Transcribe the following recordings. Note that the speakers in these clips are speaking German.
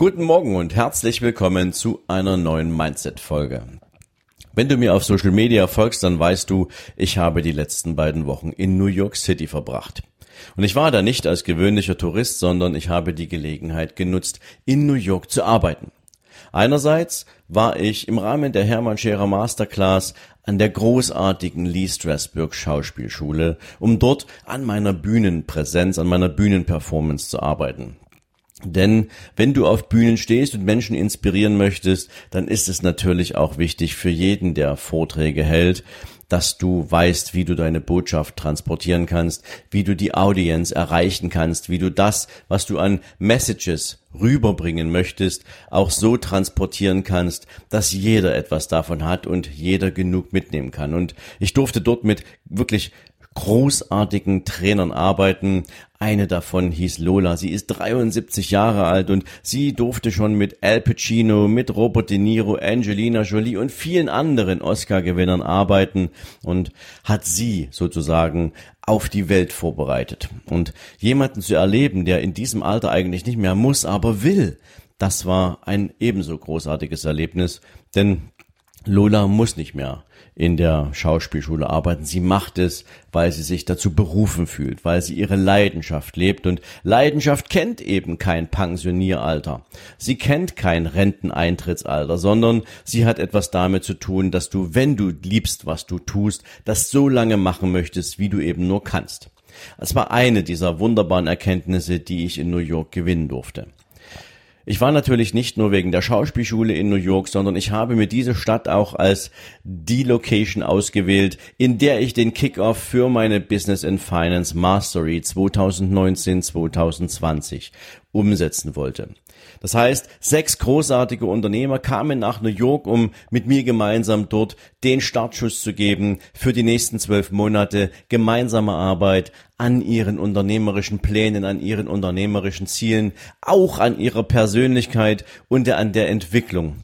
Guten Morgen und herzlich willkommen zu einer neuen Mindset-Folge. Wenn du mir auf Social Media folgst, dann weißt du, ich habe die letzten beiden Wochen in New York City verbracht. Und ich war da nicht als gewöhnlicher Tourist, sondern ich habe die Gelegenheit genutzt, in New York zu arbeiten. Einerseits war ich im Rahmen der Hermann Scherer Masterclass an der großartigen Lee Strasberg Schauspielschule, um dort an meiner Bühnenpräsenz, an meiner Bühnenperformance zu arbeiten. Denn wenn du auf Bühnen stehst und Menschen inspirieren möchtest, dann ist es natürlich auch wichtig für jeden, der Vorträge hält, dass du weißt, wie du deine Botschaft transportieren kannst, wie du die Audience erreichen kannst, wie du das, was du an Messages rüberbringen möchtest, auch so transportieren kannst, dass jeder etwas davon hat und jeder genug mitnehmen kann. Und ich durfte dort mit wirklich großartigen Trainern arbeiten. Eine davon hieß Lola. Sie ist 73 Jahre alt und sie durfte schon mit Al Pacino, mit Robert De Niro, Angelina Jolie und vielen anderen Oscar-Gewinnern arbeiten und hat sie sozusagen auf die Welt vorbereitet. Und jemanden zu erleben, der in diesem Alter eigentlich nicht mehr muss, aber will, das war ein ebenso großartiges Erlebnis, denn Lola muss nicht mehr in der Schauspielschule arbeiten. Sie macht es, weil sie sich dazu berufen fühlt, weil sie ihre Leidenschaft lebt. Und Leidenschaft kennt eben kein Pensionieralter. Sie kennt kein Renteneintrittsalter, sondern sie hat etwas damit zu tun, dass du, wenn du liebst, was du tust, das so lange machen möchtest, wie du eben nur kannst. Es war eine dieser wunderbaren Erkenntnisse, die ich in New York gewinnen durfte. Ich war natürlich nicht nur wegen der Schauspielschule in New York, sondern ich habe mir diese Stadt auch als die Location ausgewählt, in der ich den Kickoff für meine Business and Finance Mastery 2019-2020 umsetzen wollte. Das heißt, sechs großartige Unternehmer kamen nach New York, um mit mir gemeinsam dort den Startschuss zu geben für die nächsten zwölf Monate gemeinsame Arbeit an ihren unternehmerischen Plänen, an ihren unternehmerischen Zielen, auch an ihrer Persönlichkeit und an der Entwicklung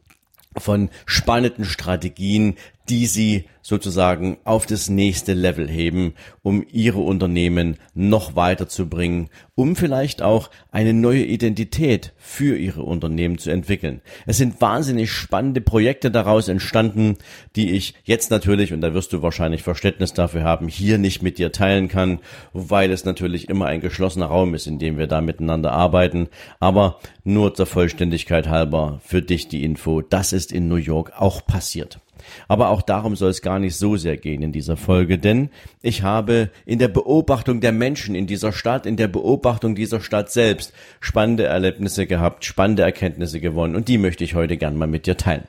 von spannenden Strategien, die sie sozusagen auf das nächste Level heben, um ihre Unternehmen noch weiterzubringen, um vielleicht auch eine neue Identität für ihre Unternehmen zu entwickeln. Es sind wahnsinnig spannende Projekte daraus entstanden, die ich jetzt natürlich, und da wirst du wahrscheinlich Verständnis dafür haben, hier nicht mit dir teilen kann, weil es natürlich immer ein geschlossener Raum ist, in dem wir da miteinander arbeiten. Aber nur zur Vollständigkeit halber für dich die Info, das ist in New York auch passiert. Aber auch darum soll es gar nicht so sehr gehen in dieser Folge, denn ich habe in der Beobachtung der Menschen in dieser Stadt, in der Beobachtung dieser Stadt selbst spannende Erlebnisse gehabt, spannende Erkenntnisse gewonnen und die möchte ich heute gern mal mit dir teilen.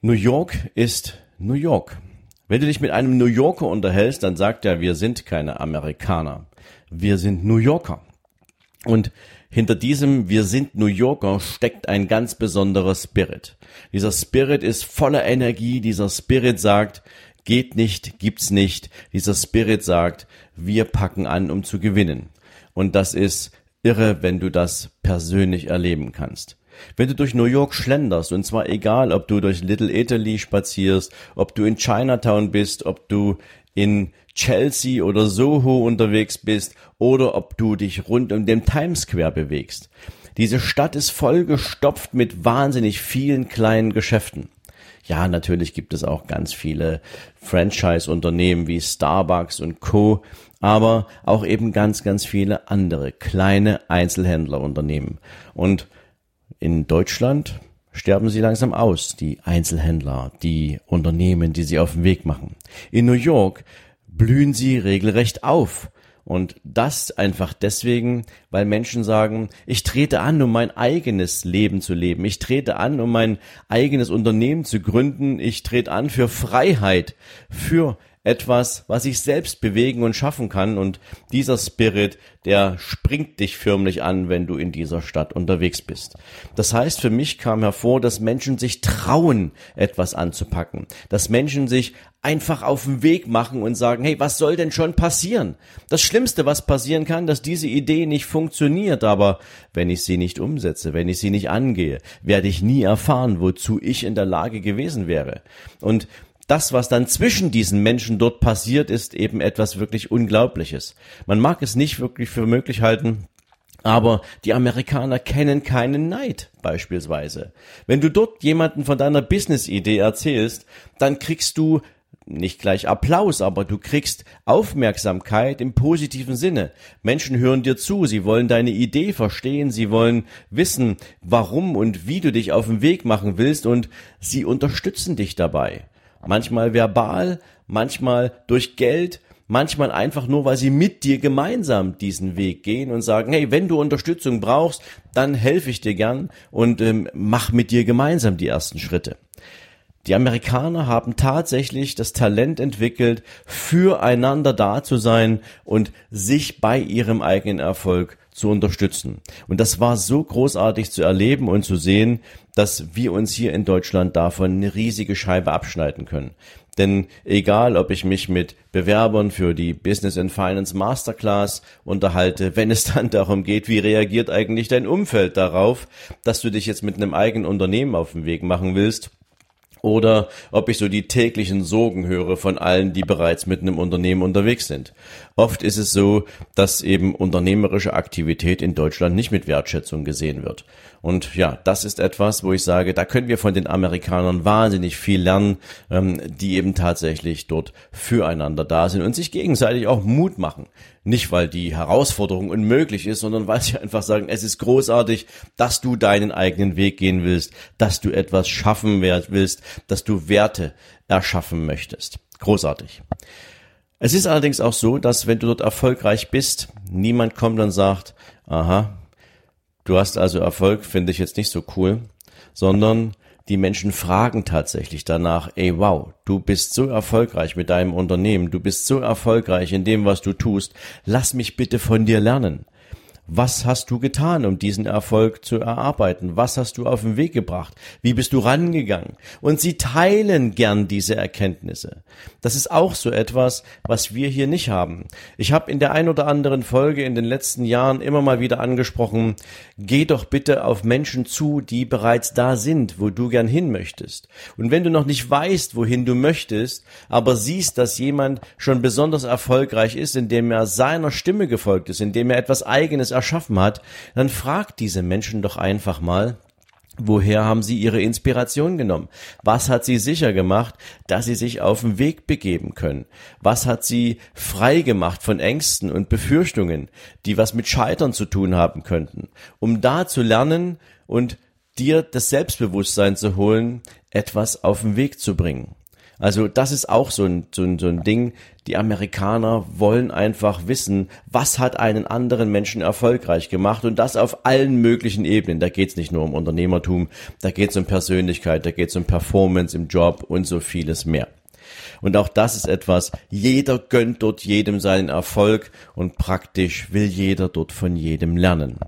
New York ist New York. Wenn du dich mit einem New Yorker unterhältst, dann sagt er, wir sind keine Amerikaner. Wir sind New Yorker. Und hinter diesem Wir sind New Yorker steckt ein ganz besonderer Spirit. Dieser Spirit ist voller Energie, dieser Spirit sagt, geht nicht, gibt's nicht. Dieser Spirit sagt, wir packen an, um zu gewinnen. Und das ist irre, wenn du das persönlich erleben kannst. Wenn du durch New York schlenderst, und zwar egal, ob du durch Little Italy spazierst, ob du in Chinatown bist, ob du in Chelsea oder Soho unterwegs bist oder ob du dich rund um den Times Square bewegst. Diese Stadt ist vollgestopft mit wahnsinnig vielen kleinen Geschäften. Ja, natürlich gibt es auch ganz viele Franchise-Unternehmen wie Starbucks und Co., aber auch eben ganz, ganz viele andere kleine Einzelhändlerunternehmen. Und in Deutschland sterben sie langsam aus, die Einzelhändler, die Unternehmen, die sie auf den Weg machen. In New York blühen sie regelrecht auf. Und das einfach deswegen, weil Menschen sagen, ich trete an, um mein eigenes Leben zu leben. Ich trete an, um mein eigenes Unternehmen zu gründen. Ich trete an für Freiheit, für etwas, was ich selbst bewegen und schaffen kann und dieser Spirit, der springt dich förmlich an, wenn du in dieser Stadt unterwegs bist. Das heißt, für mich kam hervor, dass Menschen sich trauen, etwas anzupacken, dass Menschen sich einfach auf den Weg machen und sagen, hey, was soll denn schon passieren? Das Schlimmste, was passieren kann, dass diese Idee nicht funktioniert, aber wenn ich sie nicht umsetze, wenn ich sie nicht angehe, werde ich nie erfahren, wozu ich in der Lage gewesen wäre. Und das, was dann zwischen diesen Menschen dort passiert, ist eben etwas wirklich Unglaubliches. Man mag es nicht wirklich für möglich halten, aber die Amerikaner kennen keinen Neid beispielsweise. Wenn du dort jemanden von deiner Business-Idee erzählst, dann kriegst du nicht gleich Applaus, aber du kriegst Aufmerksamkeit im positiven Sinne. Menschen hören dir zu, sie wollen deine Idee verstehen, sie wollen wissen, warum und wie du dich auf den Weg machen willst und sie unterstützen dich dabei. Manchmal verbal, manchmal durch Geld, manchmal einfach nur, weil sie mit dir gemeinsam diesen Weg gehen und sagen, hey, wenn du Unterstützung brauchst, dann helfe ich dir gern und ähm, mach mit dir gemeinsam die ersten Schritte. Die Amerikaner haben tatsächlich das Talent entwickelt, füreinander da zu sein und sich bei ihrem eigenen Erfolg zu unterstützen. Und das war so großartig zu erleben und zu sehen, dass wir uns hier in Deutschland davon eine riesige Scheibe abschneiden können. Denn egal, ob ich mich mit Bewerbern für die Business and Finance Masterclass unterhalte, wenn es dann darum geht, wie reagiert eigentlich dein Umfeld darauf, dass du dich jetzt mit einem eigenen Unternehmen auf den Weg machen willst, oder ob ich so die täglichen Sorgen höre von allen, die bereits mit einem Unternehmen unterwegs sind. Oft ist es so, dass eben unternehmerische Aktivität in Deutschland nicht mit Wertschätzung gesehen wird. Und ja, das ist etwas, wo ich sage, da können wir von den Amerikanern wahnsinnig viel lernen, ähm, die eben tatsächlich dort füreinander da sind und sich gegenseitig auch Mut machen. Nicht, weil die Herausforderung unmöglich ist, sondern weil sie einfach sagen, es ist großartig, dass du deinen eigenen Weg gehen willst, dass du etwas schaffen willst, dass du Werte erschaffen möchtest. Großartig. Es ist allerdings auch so, dass wenn du dort erfolgreich bist, niemand kommt und sagt, aha, du hast also Erfolg, finde ich jetzt nicht so cool, sondern die Menschen fragen tatsächlich danach, ey wow, du bist so erfolgreich mit deinem Unternehmen, du bist so erfolgreich in dem, was du tust, lass mich bitte von dir lernen. Was hast du getan, um diesen Erfolg zu erarbeiten? Was hast du auf den Weg gebracht? Wie bist du rangegangen? Und sie teilen gern diese Erkenntnisse. Das ist auch so etwas, was wir hier nicht haben. Ich habe in der ein oder anderen Folge in den letzten Jahren immer mal wieder angesprochen, geh doch bitte auf Menschen zu, die bereits da sind, wo du gern hin möchtest. Und wenn du noch nicht weißt, wohin du möchtest, aber siehst, dass jemand schon besonders erfolgreich ist, indem er seiner Stimme gefolgt ist, indem er etwas eigenes erschaffen hat, dann fragt diese Menschen doch einfach mal, Woher haben sie ihre Inspiration genommen? Was hat sie sicher gemacht, dass sie sich auf den Weg begeben können? Was hat sie frei gemacht von Ängsten und Befürchtungen, die was mit Scheitern zu tun haben könnten, um da zu lernen und dir das Selbstbewusstsein zu holen, etwas auf den Weg zu bringen? Also das ist auch so ein, so ein, so ein Ding. Die Amerikaner wollen einfach wissen, was hat einen anderen Menschen erfolgreich gemacht und das auf allen möglichen Ebenen. Da geht's nicht nur um Unternehmertum, da geht's um Persönlichkeit, da geht's um Performance im Job und so vieles mehr. Und auch das ist etwas, jeder gönnt dort jedem seinen Erfolg und praktisch will jeder dort von jedem lernen.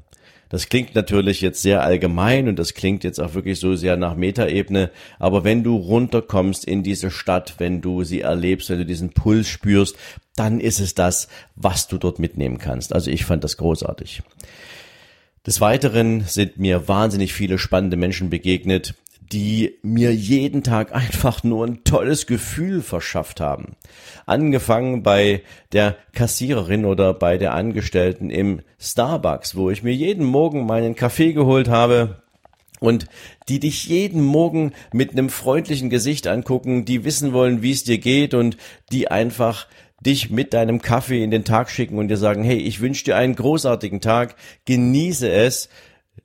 Das klingt natürlich jetzt sehr allgemein und das klingt jetzt auch wirklich so sehr nach Metaebene, aber wenn du runterkommst in diese Stadt, wenn du sie erlebst, wenn du diesen Puls spürst, dann ist es das, was du dort mitnehmen kannst. Also ich fand das großartig. Des Weiteren sind mir wahnsinnig viele spannende Menschen begegnet, die mir jeden Tag einfach nur ein tolles Gefühl verschafft haben. Angefangen bei der Kassiererin oder bei der Angestellten im Starbucks, wo ich mir jeden Morgen meinen Kaffee geholt habe und die dich jeden Morgen mit einem freundlichen Gesicht angucken, die wissen wollen, wie es dir geht und die einfach dich mit deinem Kaffee in den Tag schicken und dir sagen, hey, ich wünsche dir einen großartigen Tag, genieße es,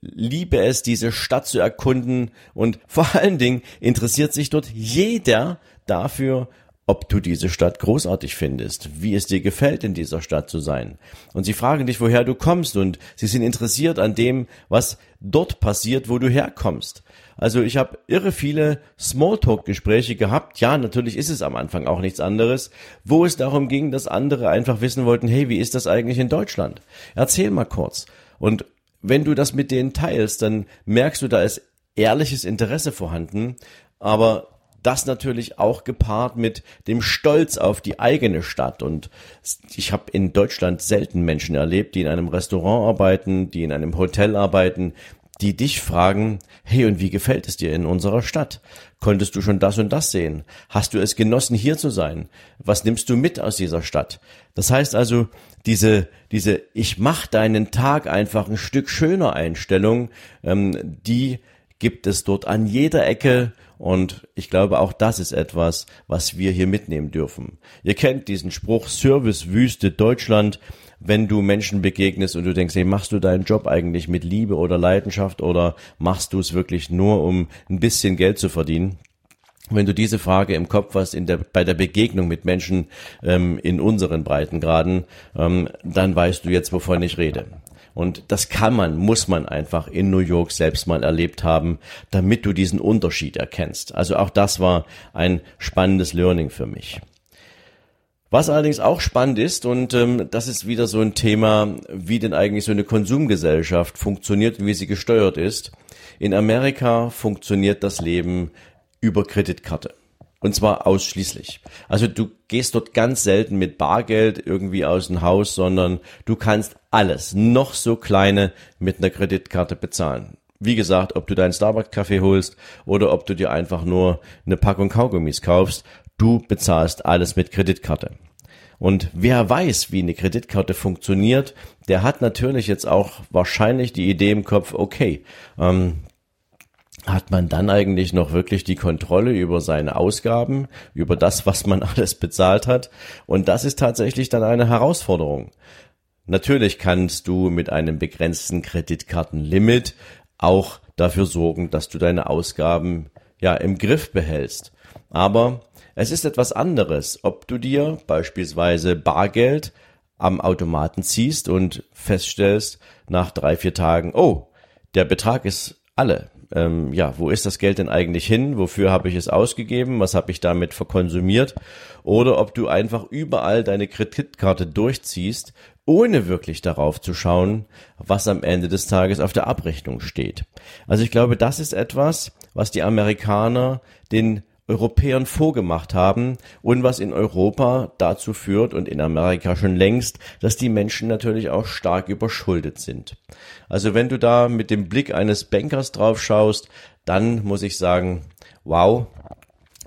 liebe es, diese Stadt zu erkunden und vor allen Dingen interessiert sich dort jeder dafür, ob du diese Stadt großartig findest, wie es dir gefällt, in dieser Stadt zu sein. Und sie fragen dich, woher du kommst und sie sind interessiert an dem, was dort passiert, wo du herkommst. Also ich habe irre viele Smalltalk-Gespräche gehabt. Ja, natürlich ist es am Anfang auch nichts anderes, wo es darum ging, dass andere einfach wissen wollten, hey, wie ist das eigentlich in Deutschland? Erzähl mal kurz. Und wenn du das mit denen teilst, dann merkst du, da ist ehrliches Interesse vorhanden, aber das natürlich auch gepaart mit dem Stolz auf die eigene Stadt. Und ich habe in Deutschland selten Menschen erlebt, die in einem Restaurant arbeiten, die in einem Hotel arbeiten, die dich fragen, hey, und wie gefällt es dir in unserer Stadt? Konntest du schon das und das sehen? Hast du es genossen, hier zu sein? Was nimmst du mit aus dieser Stadt? Das heißt also, diese, diese Ich mach deinen Tag einfach ein Stück schöner Einstellung, ähm, die gibt es dort an jeder Ecke und ich glaube, auch das ist etwas, was wir hier mitnehmen dürfen. Ihr kennt diesen Spruch Servicewüste Deutschland, wenn du Menschen begegnest und du denkst, hey, machst du deinen Job eigentlich mit Liebe oder Leidenschaft oder machst du es wirklich nur, um ein bisschen Geld zu verdienen? Wenn du diese Frage im Kopf hast in der, bei der Begegnung mit Menschen ähm, in unseren Breitengraden, ähm, dann weißt du jetzt, wovon ich rede. Und das kann man, muss man einfach in New York selbst mal erlebt haben, damit du diesen Unterschied erkennst. Also auch das war ein spannendes Learning für mich. Was allerdings auch spannend ist, und ähm, das ist wieder so ein Thema, wie denn eigentlich so eine Konsumgesellschaft funktioniert und wie sie gesteuert ist. In Amerika funktioniert das Leben über Kreditkarte. Und zwar ausschließlich. Also du gehst dort ganz selten mit Bargeld irgendwie aus dem Haus, sondern du kannst alles, noch so kleine, mit einer Kreditkarte bezahlen. Wie gesagt, ob du deinen Starbucks-Kaffee holst oder ob du dir einfach nur eine Packung Kaugummis kaufst, du bezahlst alles mit Kreditkarte. Und wer weiß, wie eine Kreditkarte funktioniert, der hat natürlich jetzt auch wahrscheinlich die Idee im Kopf, okay, ähm, hat man dann eigentlich noch wirklich die Kontrolle über seine Ausgaben, über das, was man alles bezahlt hat. Und das ist tatsächlich dann eine Herausforderung. Natürlich kannst du mit einem begrenzten Kreditkartenlimit auch dafür sorgen, dass du deine Ausgaben ja im Griff behältst. Aber es ist etwas anderes, ob du dir beispielsweise Bargeld am Automaten ziehst und feststellst nach drei, vier Tagen, oh, der Betrag ist alle ähm, ja, wo ist das Geld denn eigentlich hin? Wofür habe ich es ausgegeben? Was habe ich damit verkonsumiert? Oder ob du einfach überall deine Kreditkarte durchziehst, ohne wirklich darauf zu schauen, was am Ende des Tages auf der Abrechnung steht. Also ich glaube, das ist etwas, was die Amerikaner den Europäern vorgemacht haben und was in Europa dazu führt und in Amerika schon längst, dass die Menschen natürlich auch stark überschuldet sind. Also wenn du da mit dem Blick eines Bankers drauf schaust, dann muss ich sagen, wow,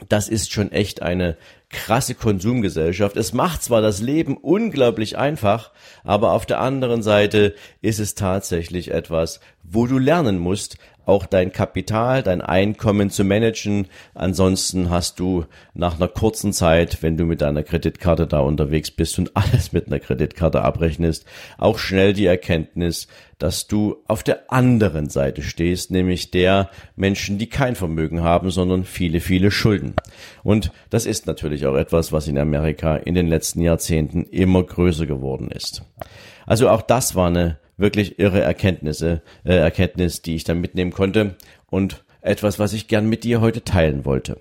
das ist schon echt eine krasse Konsumgesellschaft. Es macht zwar das Leben unglaublich einfach, aber auf der anderen Seite ist es tatsächlich etwas, wo du lernen musst, auch dein Kapital, dein Einkommen zu managen. Ansonsten hast du nach einer kurzen Zeit, wenn du mit deiner Kreditkarte da unterwegs bist und alles mit einer Kreditkarte abrechnest, auch schnell die Erkenntnis, dass du auf der anderen Seite stehst, nämlich der Menschen, die kein Vermögen haben, sondern viele, viele Schulden. Und das ist natürlich auch etwas, was in Amerika in den letzten Jahrzehnten immer größer geworden ist. Also auch das war eine wirklich irre Erkenntnisse, äh, Erkenntnis, die ich dann mitnehmen konnte und etwas, was ich gern mit dir heute teilen wollte.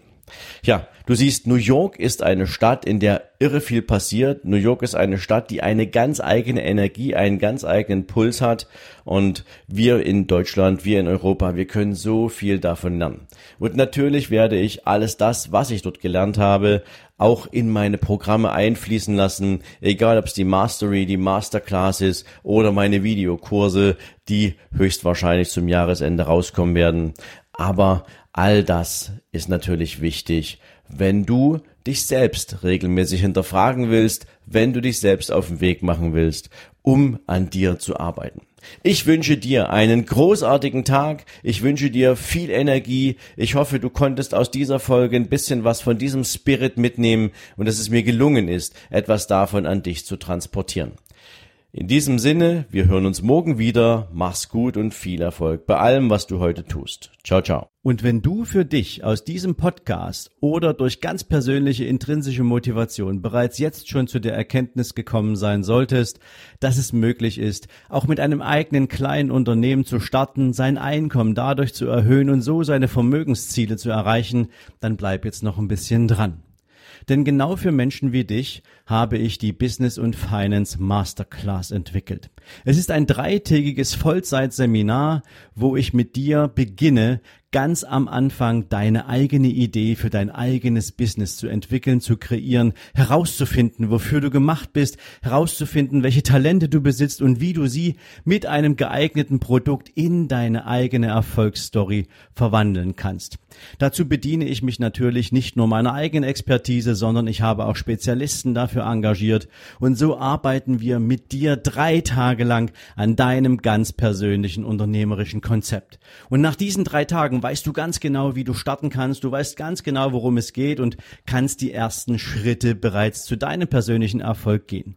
Ja, du siehst, New York ist eine Stadt, in der irre viel passiert. New York ist eine Stadt, die eine ganz eigene Energie, einen ganz eigenen Puls hat. Und wir in Deutschland, wir in Europa, wir können so viel davon lernen. Und natürlich werde ich alles das, was ich dort gelernt habe, auch in meine Programme einfließen lassen, egal ob es die Mastery, die Masterclass ist oder meine Videokurse, die höchstwahrscheinlich zum Jahresende rauskommen werden. Aber all das ist natürlich wichtig, wenn du dich selbst regelmäßig hinterfragen willst, wenn du dich selbst auf den Weg machen willst, um an dir zu arbeiten. Ich wünsche dir einen großartigen Tag. Ich wünsche dir viel Energie. Ich hoffe, du konntest aus dieser Folge ein bisschen was von diesem Spirit mitnehmen und dass es mir gelungen ist, etwas davon an dich zu transportieren. In diesem Sinne, wir hören uns morgen wieder. Mach's gut und viel Erfolg bei allem, was du heute tust. Ciao, ciao. Und wenn du für dich aus diesem Podcast oder durch ganz persönliche intrinsische Motivation bereits jetzt schon zu der Erkenntnis gekommen sein solltest, dass es möglich ist, auch mit einem eigenen kleinen Unternehmen zu starten, sein Einkommen dadurch zu erhöhen und so seine Vermögensziele zu erreichen, dann bleib jetzt noch ein bisschen dran. Denn genau für Menschen wie dich habe ich die Business und Finance Masterclass entwickelt. Es ist ein dreitägiges Vollzeitseminar, wo ich mit dir beginne, ganz am Anfang deine eigene Idee für dein eigenes Business zu entwickeln, zu kreieren, herauszufinden, wofür du gemacht bist, herauszufinden, welche Talente du besitzt und wie du sie mit einem geeigneten Produkt in deine eigene Erfolgsstory verwandeln kannst. Dazu bediene ich mich natürlich nicht nur meiner eigenen Expertise, sondern ich habe auch Spezialisten dafür engagiert und so arbeiten wir mit dir drei Tage lang an deinem ganz persönlichen unternehmerischen Konzept. Und nach diesen drei Tagen weißt du ganz genau, wie du starten kannst, du weißt ganz genau, worum es geht und kannst die ersten Schritte bereits zu deinem persönlichen Erfolg gehen.